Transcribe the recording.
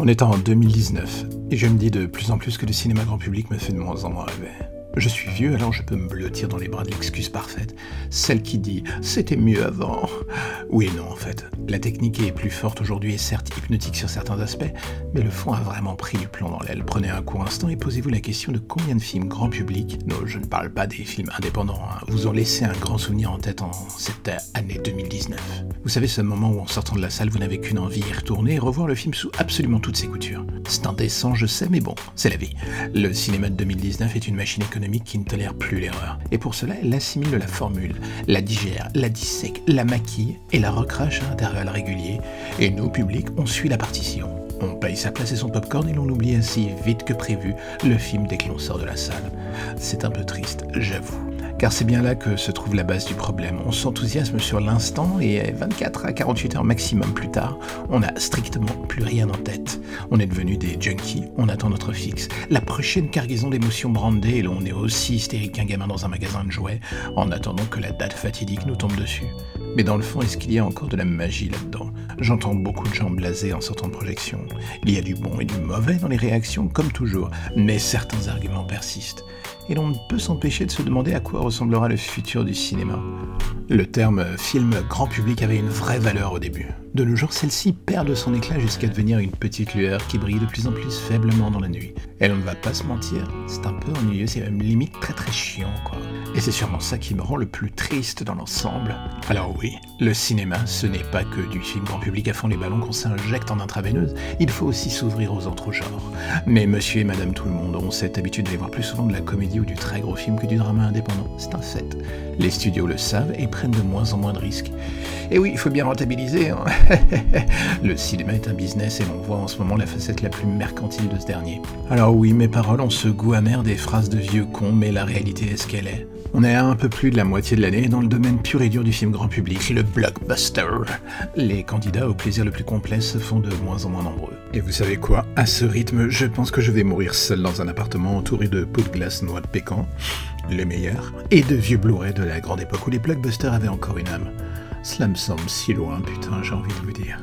On est en 2019, et je me dis de plus en plus que le cinéma grand public me fait de moins en moins rêver. Je suis vieux, alors je peux me blottir dans les bras de l'excuse parfaite, celle qui dit c'était mieux avant. Oui non, en fait. La technique est plus forte aujourd'hui et certes hypnotique sur certains aspects, mais le fond a vraiment pris du plomb dans l'aile. Prenez un court instant et posez-vous la question de combien de films grand public, non, je ne parle pas des films indépendants, hein, vous ont laissé un grand souvenir en tête en cette année 2019. Vous savez, ce moment où en sortant de la salle, vous n'avez qu'une envie, y retourner et revoir le film sous absolument toutes ses coutures. C'est indécent, je sais, mais bon, c'est la vie. Le cinéma de 2019 est une machine économique qui ne tolère plus l'erreur. Et pour cela, elle assimile la formule, la digère, la dissèque, la maquille et la recrache à intervalles réguliers. Et nous, public, on suit la partition. On paye sa place et son popcorn et l'on oublie ainsi vite que prévu le film dès que l'on sort de la salle. C'est un peu triste, j'avoue. Car c'est bien là que se trouve la base du problème. On s'enthousiasme sur l'instant et 24 à 48 heures maximum plus tard, on n'a strictement plus rien en tête. On est devenu des junkies, on attend notre fixe. La prochaine cargaison d'émotions brandées et l'on est aussi hystérique qu'un gamin dans un magasin de jouets en attendant que la date fatidique nous tombe dessus. Mais dans le fond, est-ce qu'il y a encore de la magie là-dedans? J'entends beaucoup de gens blasés en sortant de projection. Il y a du bon et du mauvais dans les réactions, comme toujours, mais certains arguments persistent et l'on ne peut s'empêcher de se demander à quoi ressemblera le futur du cinéma. Le terme film grand public avait une vraie valeur au début. De nos jours, celle-ci perd de son éclat jusqu'à devenir une petite lueur qui brille de plus en plus faiblement dans la nuit. Et on ne va pas se mentir, c'est un peu ennuyeux, c'est même limite très très chiant quoi. Et c'est sûrement ça qui me rend le plus triste dans l'ensemble. Alors oui, le cinéma, ce n'est pas que du film grand public à fond les ballons qu'on s'injecte en intraveineuse, il faut aussi s'ouvrir aux autres genres. Mais monsieur et madame tout le monde ont cette habitude d'aller voir plus souvent de la ou du très gros film que du drama indépendant, c'est un fait. Les studios le savent et prennent de moins en moins de risques. Et oui, il faut bien rentabiliser. Hein. le cinéma est un business et l'on voit en ce moment la facette la plus mercantile de ce dernier. Alors oui, mes paroles ont ce goût amer des phrases de vieux cons, mais la réalité est ce qu'elle est. On est à un peu plus de la moitié de l'année dans le domaine pur et dur du film grand public, le blockbuster. Les candidats au plaisir le plus complet se font de moins en moins nombreux. Et vous savez quoi? À ce rythme, je pense que je vais mourir seul dans un appartement entouré de pots de glace noix pécan, les meilleurs, et de vieux Blu-ray de la grande époque où les blockbusters avaient encore une âme. Cela me semble si loin, putain, j'ai envie de vous dire.